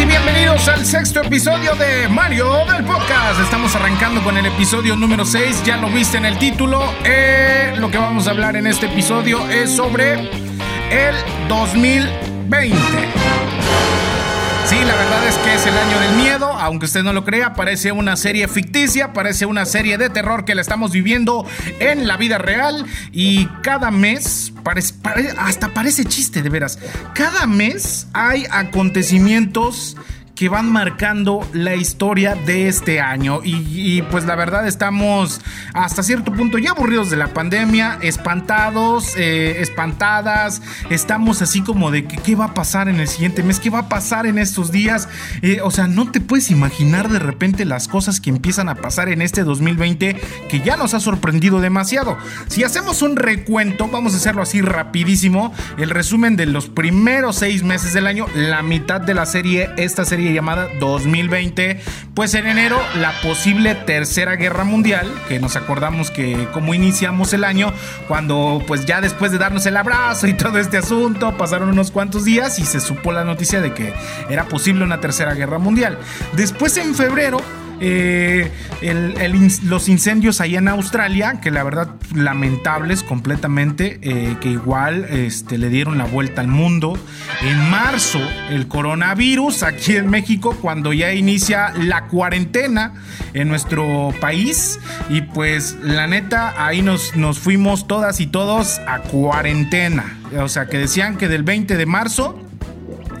y bienvenidos al sexto episodio de Mario del Podcast. Estamos arrancando con el episodio número 6, ya lo viste en el título. Eh, lo que vamos a hablar en este episodio es sobre el 2020. Sí, la verdad es que es el año del miedo, aunque usted no lo crea, parece una serie ficticia, parece una serie de terror que la estamos viviendo en la vida real y cada mes, hasta parece chiste de veras, cada mes hay acontecimientos que van marcando la historia de este año. Y, pues la verdad estamos hasta cierto punto ya aburridos de la pandemia, espantados, eh, espantadas. Estamos así como de que, qué va a pasar en el siguiente mes, qué va a pasar en estos días. Eh, o sea, no te puedes imaginar de repente las cosas que empiezan a pasar en este 2020 que ya nos ha sorprendido demasiado. Si hacemos un recuento, vamos a hacerlo así rapidísimo, el resumen de los primeros seis meses del año, la mitad de la serie, esta serie llamada 2020. Pues en enero la posible tercera guerra mundial, que nos acordamos que como iniciamos el año, cuando pues ya después de darnos el abrazo y todo este asunto, pasaron unos cuantos días y se supo la noticia de que era posible una tercera guerra mundial. Después en febrero eh, los incendios allá en Australia, que la verdad lamentables completamente, eh, que igual este, le dieron la vuelta al mundo. En marzo, el coronavirus aquí en México, cuando ya inicia la cuarentena en nuestro país. Y pues la neta, ahí nos, nos fuimos todas y todos a cuarentena. O sea, que decían que del 20 de marzo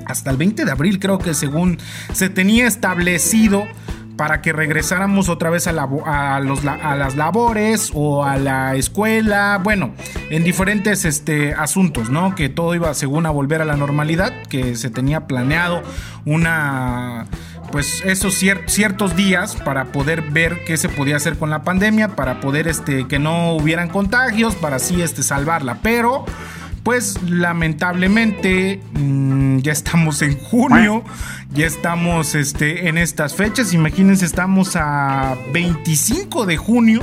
hasta el 20 de abril creo que según se tenía establecido para que regresáramos otra vez a, las labores o a la escuela, bueno, en diferentes este, asuntos, ¿no? Que todo iba según a volver a la normalidad, que se tenía planeado una pues esos ciertos días para poder ver qué se podía hacer con la pandemia, para poder este, que no hubieran contagios, para así este, salvarla. Pero pues lamentablemente mm, ya estamos en junio, ya estamos este, en estas fechas, imagínense, estamos a 25 de junio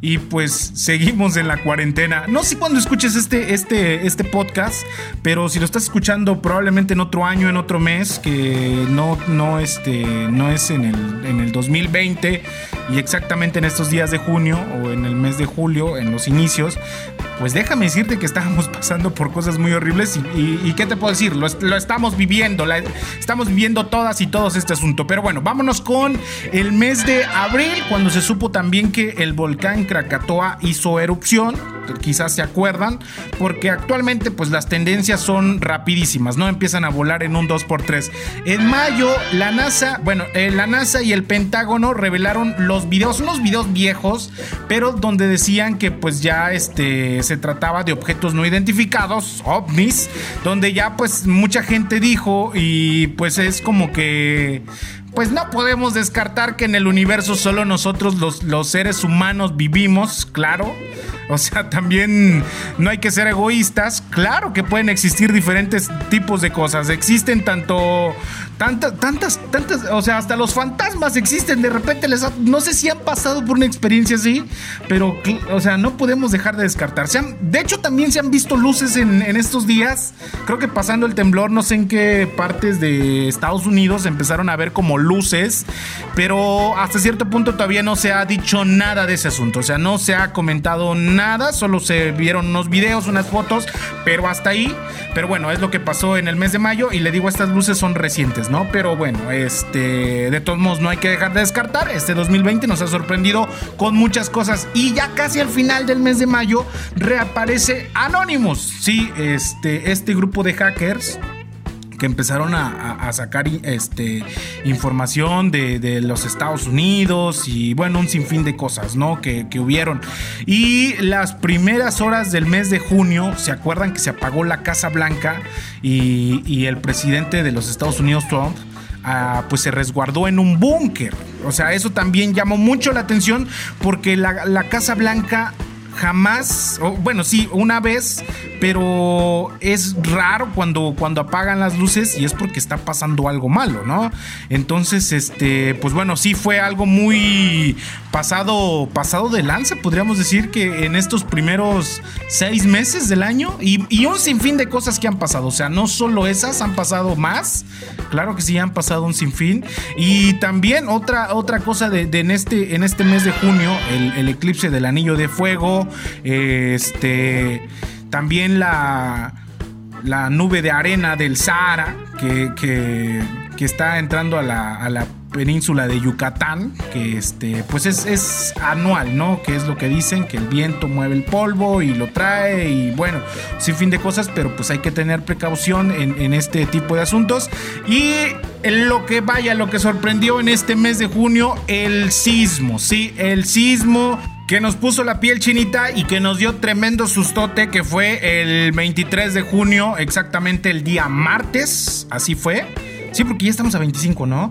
y pues seguimos en la cuarentena. No sé cuándo escuches este, este, este podcast, pero si lo estás escuchando probablemente en otro año, en otro mes, que no, no, este, no es en el, en el 2020 y exactamente en estos días de junio o en el mes de julio, en los inicios, pues déjame decirte que estábamos pasando por cosas muy horribles y, ¿qué te puedo decir? Lo, estamos viviendo, estamos viviendo todas y todos este asunto. Pero bueno, vámonos con el mes de abril, cuando se supo también que el volcán Krakatoa hizo erupción quizás se acuerdan, porque actualmente pues las tendencias son rapidísimas, ¿no? Empiezan a volar en un 2x3. En mayo, la NASA, bueno, eh, la NASA y el Pentágono revelaron los videos, unos videos viejos, pero donde decían que pues ya este, se trataba de objetos no identificados, ovnis, donde ya pues mucha gente dijo y pues es como que pues no podemos descartar que en el universo solo nosotros los, los seres humanos vivimos, claro. O sea, también no hay que ser egoístas. Claro que pueden existir diferentes tipos de cosas. Existen tanto, tantas, tantas, tantas, o sea, hasta los fantasmas existen. De repente les, no sé si han pasado por una experiencia así, pero, o sea, no podemos dejar de descartar. de hecho, también se han visto luces en, en estos días. Creo que pasando el temblor, no sé en qué partes de Estados Unidos empezaron a ver como luces, pero hasta cierto punto todavía no se ha dicho nada de ese asunto. O sea, no se ha comentado nada, solo se vieron unos videos, unas fotos, pero hasta ahí. Pero bueno, es lo que pasó en el mes de mayo y le digo, estas luces son recientes, ¿no? Pero bueno, este, de todos modos no hay que dejar de descartar. Este 2020 nos ha sorprendido con muchas cosas y ya casi al final del mes de mayo reaparece Anonymous. Sí, este, este grupo de hackers que empezaron a, sacar este, información de, los Estados Unidos y bueno, un sinfín de cosas, ¿no? Que, hubieron. Y las primeras horas del mes de junio, ¿se acuerdan que se apagó la Casa Blanca y, el presidente de los Estados Unidos, Trump, ah, pues se resguardó en un búnker? O sea, eso también llamó mucho la atención porque la Casa Blanca jamás, bueno, sí, una vez pero es raro cuando, cuando apagan las luces y es porque está pasando algo malo, ¿no? Entonces, este, pues bueno, sí fue algo muy pasado, pasado de lanza, podríamos decir que en estos primeros seis meses del año y, y un sinfín de cosas que han pasado, o sea, no solo esas, han pasado más, claro que sí, han pasado un sinfín. Y también otra, otra cosa de, en, este, en este mes de junio, el, eclipse del anillo de fuego, este también la, la nube de arena del Sahara que, que, está entrando a la, a la, península de Yucatán, que este, pues es, es, anual, ¿no? Que es lo que dicen, que el viento mueve el polvo y lo trae y bueno, sin fin de cosas, pero pues hay que tener precaución en, en este tipo de asuntos. Y lo que vaya, lo que sorprendió en este mes de junio, el sismo, ¿sí? El sismo que nos puso la piel chinita y que nos dio tremendo sustote, que fue el 23 de junio, exactamente el día martes, así fue. Sí, porque ya estamos a 25, ¿no?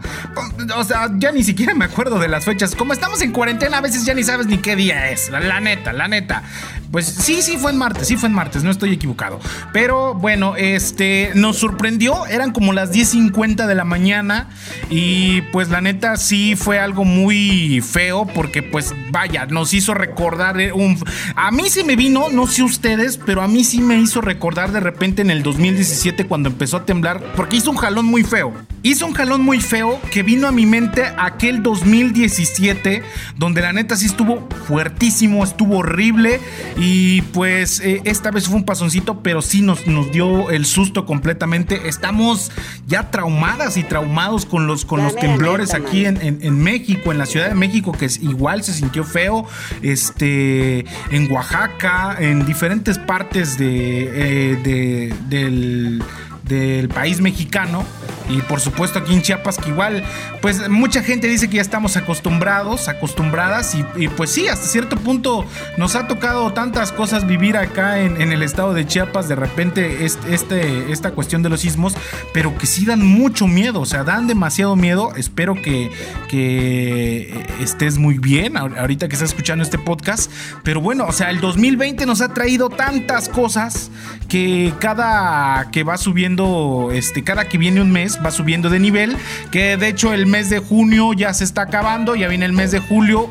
O sea, ya ni siquiera me acuerdo de las fechas. Como estamos en cuarentena, a veces ya ni sabes ni qué día es. La, neta, la neta. Pues sí, sí fue en martes, sí fue en martes, no estoy equivocado. Pero bueno, este nos sorprendió, eran como las 10.50 de la mañana y pues la neta sí fue algo muy feo porque pues vaya, nos hizo recordar un... A mí sí me vino, no sé ustedes, pero a mí sí me hizo recordar de repente en el 2017 cuando empezó a temblar, porque hizo un jalón muy feo. Hizo un jalón muy feo que vino a mi mente aquel 2017 donde la neta sí estuvo fuertísimo, estuvo horrible y pues eh, esta vez fue un pasoncito, pero sí nos, nos dio el susto completamente. Estamos ya traumadas y traumados con los, con los temblores aquí en, México, en la Ciudad de México, que es, igual se sintió feo. Este, en Oaxaca, en diferentes partes de, eh, del del país mexicano y por supuesto aquí en Chiapas que igual pues mucha gente dice que ya estamos acostumbrados, acostumbradas y, pues sí, hasta cierto punto nos ha tocado tantas cosas vivir acá en, el estado de Chiapas, de repente este, esta cuestión de los sismos, pero que sí dan mucho miedo, o sea, dan demasiado miedo, espero que, que estés muy bien ahorita que estás escuchando este podcast, pero bueno, o sea, el 2020 nos ha traído tantas cosas que cada que va subiendo, este, cada que viene un mes va subiendo de nivel, que de hecho el mes de junio ya se está acabando, ya viene el mes de julio.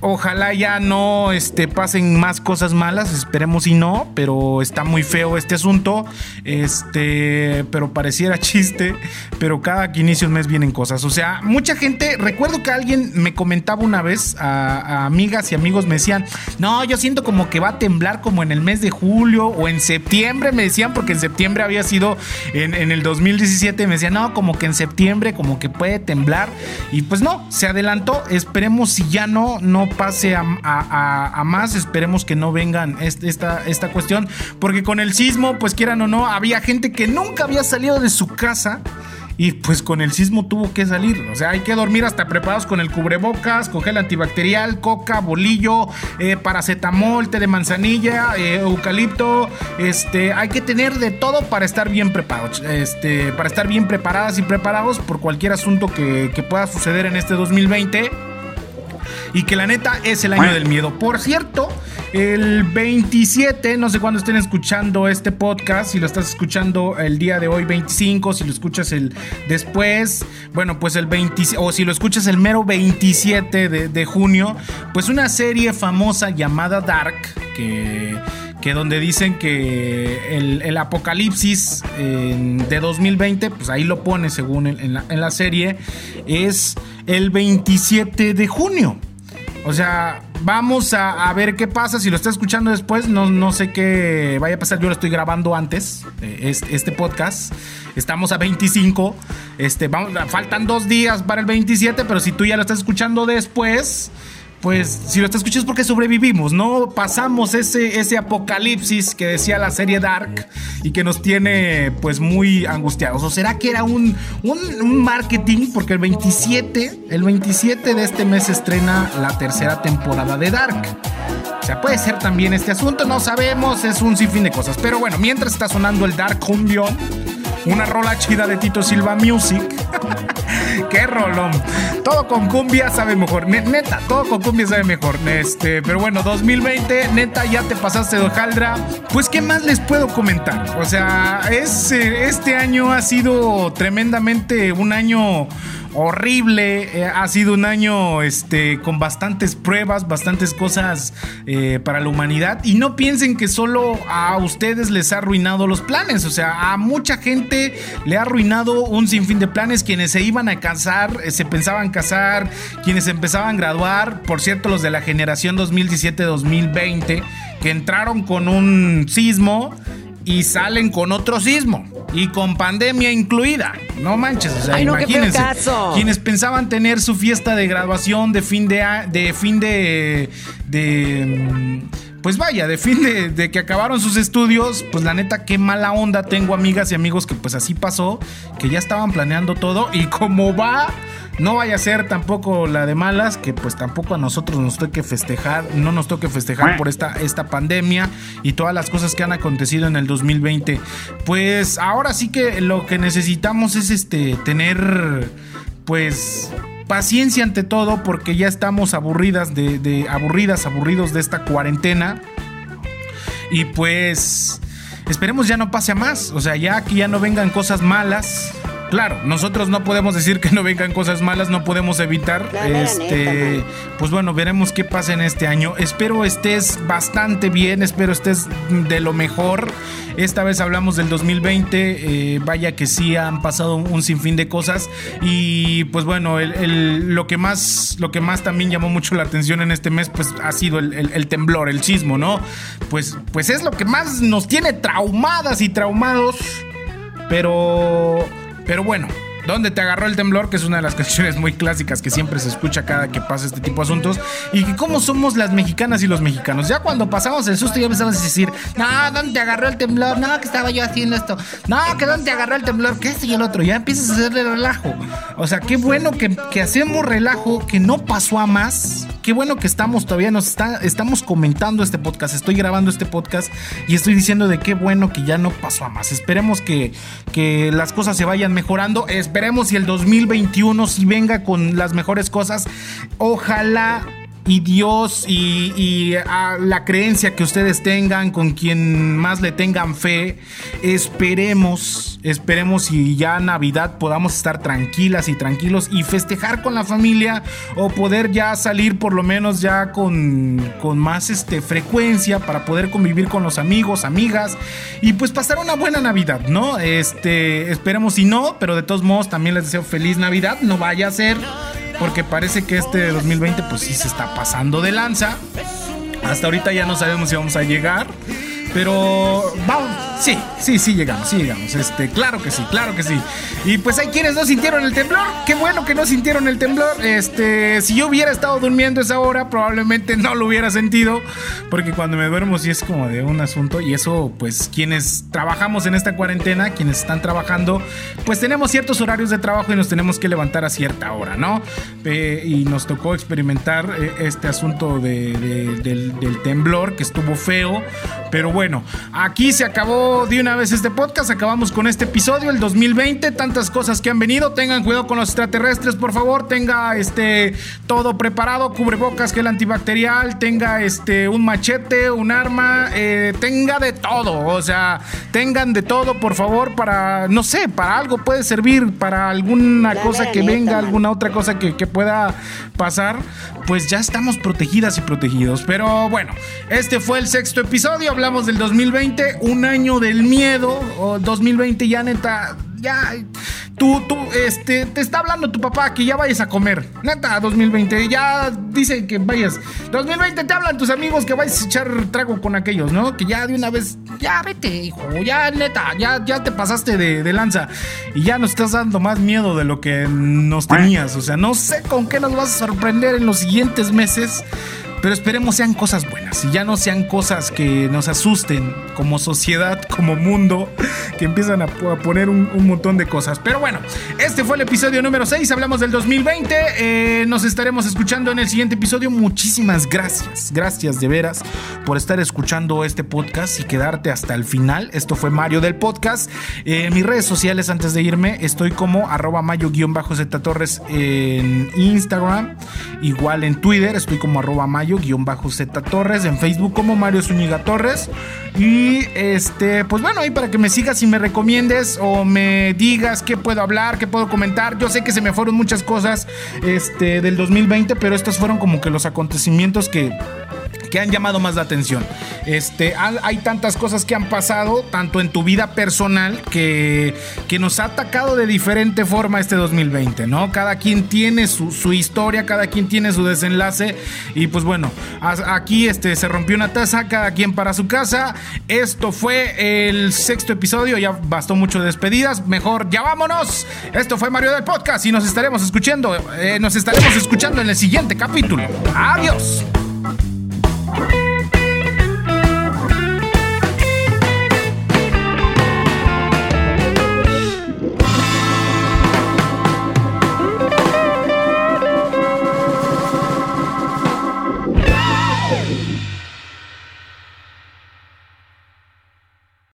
Ojalá ya no este, pasen más cosas malas, esperemos y no, pero está muy feo este asunto. Este, pero pareciera chiste, pero cada que inicia un mes vienen cosas. O sea, mucha gente, recuerdo que alguien me comentaba una vez, a, amigas y amigos me decían, no, yo siento como que va a temblar como en el mes de julio o en septiembre, me decían, porque en septiembre había sido en, en el 2017, me decían, no, como que en septiembre como que puede temblar. Y pues no, se adelantó, esperemos si ya no, no pase a, más. Esperemos que no vengan esta, esta cuestión. Porque con el sismo, pues quieran o no, había gente que nunca había salido de su casa. Y pues con el sismo tuvo que salir. O sea, hay que dormir hasta preparados con el cubrebocas, con gel antibacterial, coca, bolillo, eh, paracetamol, té de manzanilla, eh, eucalipto. Este, hay que tener de todo para estar bien preparados. Este, para estar bien preparadas y preparados por cualquier asunto que, que pueda suceder en este 2020 y que la neta es el año del miedo. Por cierto, el 27, no sé cuándo estén escuchando este podcast, si lo estás escuchando el día de hoy 25, si lo escuchas el después, bueno, pues el 20, o si lo escuchas el mero 27 de, junio, pues una serie famosa llamada Dark, que que donde dicen que el, apocalipsis de 2020, pues ahí lo pone según en, la, serie, es el 27 de junio. O sea, vamos a, ver qué pasa. Si lo está escuchando después, no, no sé qué vaya a pasar. Yo lo estoy grabando antes, eh, este, podcast. Estamos a 25. Este, vamos, faltan dos días para el 27, pero si tú ya lo estás escuchando después, pues si lo estás escuchando es porque sobrevivimos, ¿no? Pasamos ese, ese apocalipsis que decía la serie Dark y que nos tiene pues muy angustiados. ¿O será que era un, un, marketing? Porque el 27, el 27 de este mes estrena la tercera temporada de Dark. O sea, puede ser también este asunto, no sabemos, es un sinfín de cosas. Pero bueno, mientras está sonando el Dark Cumbion, una rola chida de Tito Silva Music. Qué rolón. Todo con cumbia sabe mejor. Neta, todo con cumbia sabe mejor. Este, pero bueno, 2020, neta, ya te pasaste de hojaldra. Pues, ¿qué más les puedo comentar? O sea, es, eh, este año ha sido tremendamente un año horrible. Eh, ha sido un año este, con bastantes pruebas, bastantes cosas eh, para la humanidad. Y no piensen que solo a ustedes les ha arruinado los planes. O sea, a mucha gente le ha arruinado un sinfín de planes. Quienes se iban a casar, eh, se pensaban casar, quienes empezaban a graduar. Por cierto, los de la generación 2017-2020, que entraron con un sismo y salen con otro sismo y con pandemia incluida. No manches, o sea, imagínense. Quienes pensaban tener su fiesta de graduación de fin de de fin de de mm, pues vaya, de fin de, de, que acabaron sus estudios, pues la neta, qué mala onda. Tengo amigas y amigos que pues así pasó, que ya estaban planeando todo y como va no vaya a ser tampoco la de malas, que pues tampoco a nosotros nos toque festejar, no nos toque festejar por esta, esta pandemia y todas las cosas que han acontecido en el 2020. Pues ahora sí que lo que necesitamos es este tener pues paciencia ante todo porque ya estamos aburridas de, de aburridas, aburridos de esta cuarentena. Y pues esperemos ya no pase a más, o sea, ya que ya no vengan cosas malas Claro, nosotros no podemos decir que no vengan cosas malas, no podemos evitar. este, pues bueno, veremos qué pasa en este año. Espero estés bastante bien, espero estés de lo mejor. Esta vez hablamos del 2020, eh, vaya que sí han pasado un sinfín de cosas y pues bueno, lo que más, lo que más también llamó mucho la atención en este mes, pues ha sido el, temblor, el sismo, ¿no? Pues, pues es lo que más nos tiene traumadas y traumados, pero pero bueno, ¿Dónde te agarró el temblor? Que es una de las canciones muy clásicas que siempre se escucha cada que pasa este tipo de asuntos. Y cómo somos las mexicanas y los mexicanos. Ya cuando pasamos el susto ya empezamos a decir, no, ¿dónde te agarró el temblor? No, que estaba yo haciendo esto. No, que ¿dónde te agarró el temblor? Que este y el otro. Ya empiezas a hacerle relajo. O sea, qué bueno que, que hacemos relajo, que no pasó a más. Qué bueno que estamos todavía, nos está, estamos comentando este podcast. Estoy grabando este podcast y estoy diciendo de qué bueno que ya no pasó a más. Esperemos que, que las cosas se vayan mejorando. Esperemos si el 2021 si venga con las mejores cosas. Ojalá y Dios y, la creencia que ustedes tengan, con quien más le tengan fe, esperemos, esperemos y ya Navidad podamos estar tranquilas y tranquilos y festejar con la familia o poder ya salir por lo menos ya con, con más este, frecuencia para poder convivir con los amigos, amigas y pues pasar una buena Navidad, ¿no? Este, esperemos si no, pero de todos modos también les deseo feliz Navidad, no vaya a ser porque parece que este 2020 pues sí se está pasando de lanza. Hasta ahorita ya no sabemos si vamos a llegar. Pero vamos, sí, sí, sí llegamos, sí llegamos. Este, claro que sí, claro que sí. Y pues hay quienes no sintieron el temblor. Qué bueno que no sintieron el temblor. Este, si yo hubiera estado durmiendo esa hora, probablemente no lo hubiera sentido. Porque cuando me duermo sí es como de un asunto. Y eso, pues, quienes trabajamos en esta cuarentena, quienes están trabajando, pues tenemos ciertos horarios de trabajo y nos tenemos que levantar a cierta hora, ¿no? Eh, y nos tocó experimentar eh, este asunto del, del temblor que estuvo feo. Pero bueno, aquí se acabó de una vez este podcast. Acabamos con este episodio, el 2020. Tantas cosas que han venido. Tengan cuidado con los extraterrestres, por favor. Tenga este todo preparado, cubrebocas, gel antibacterial, tenga este un machete, un arma, eh, tenga de todo. O sea, tengan de todo, por favor, para, no sé, para algo puede servir, para alguna cosa que venga, alguna otra cosa que, que pueda pasar. Pues ya estamos protegidas y protegidos. Pero bueno, este fue el sexto episodio. Hablamos del 2020, un año del miedo. O 2020 ya neta, ya. Tú, tú, este, te está hablando tu papá que ya vayas a comer. Neta, 2020, ya dice que vayas. 2020 te hablan tus amigos que vayas a echar trago con aquellos, ¿no? Que ya de una vez, ya vete, hijo, ya neta, ya, ya te pasaste de, de lanza. Y ya nos estás dando más miedo de lo que nos tenías. O sea, no sé con qué nos vas a sorprender en los siguientes meses. Pero esperemos sean cosas buenas y ya no sean cosas que nos asusten como sociedad, como mundo, que empiezan a, poner un, montón de cosas. Pero bueno, este fue el episodio número 6, hablamos del 2020, eh, nos estaremos escuchando en el siguiente episodio. Muchísimas gracias, gracias de veras por estar escuchando este podcast y quedarte hasta el final. Esto fue Mario del podcast. Eh, mis redes sociales antes de irme, estoy como arroba mayo-z torres en Instagram, igual en Twitter, estoy como arroba mayo-z torres, en Facebook como Mario Zúñiga Torres. Y este, pues bueno, ahí para que me sigas y me recomiendes o me digas qué puedo hablar, qué puedo comentar. Yo sé que se me fueron muchas cosas este, del 2020, pero estos fueron como que los acontecimientos que que han llamado más la atención. Este, hay tantas cosas que han pasado, tanto en tu vida personal, que, que nos ha atacado de diferente forma este 2020, ¿no? Cada quien tiene su, historia, cada quien tiene su desenlace. Y pues bueno, aquí este, se rompió una taza, cada quien para su casa. Esto fue el sexto episodio, ya bastó mucho de despedidas. Mejor ya vámonos. Esto fue Mario del Podcast y nos estaremos escuchando, eh, nos estaremos escuchando en el siguiente capítulo. Adiós. Bye.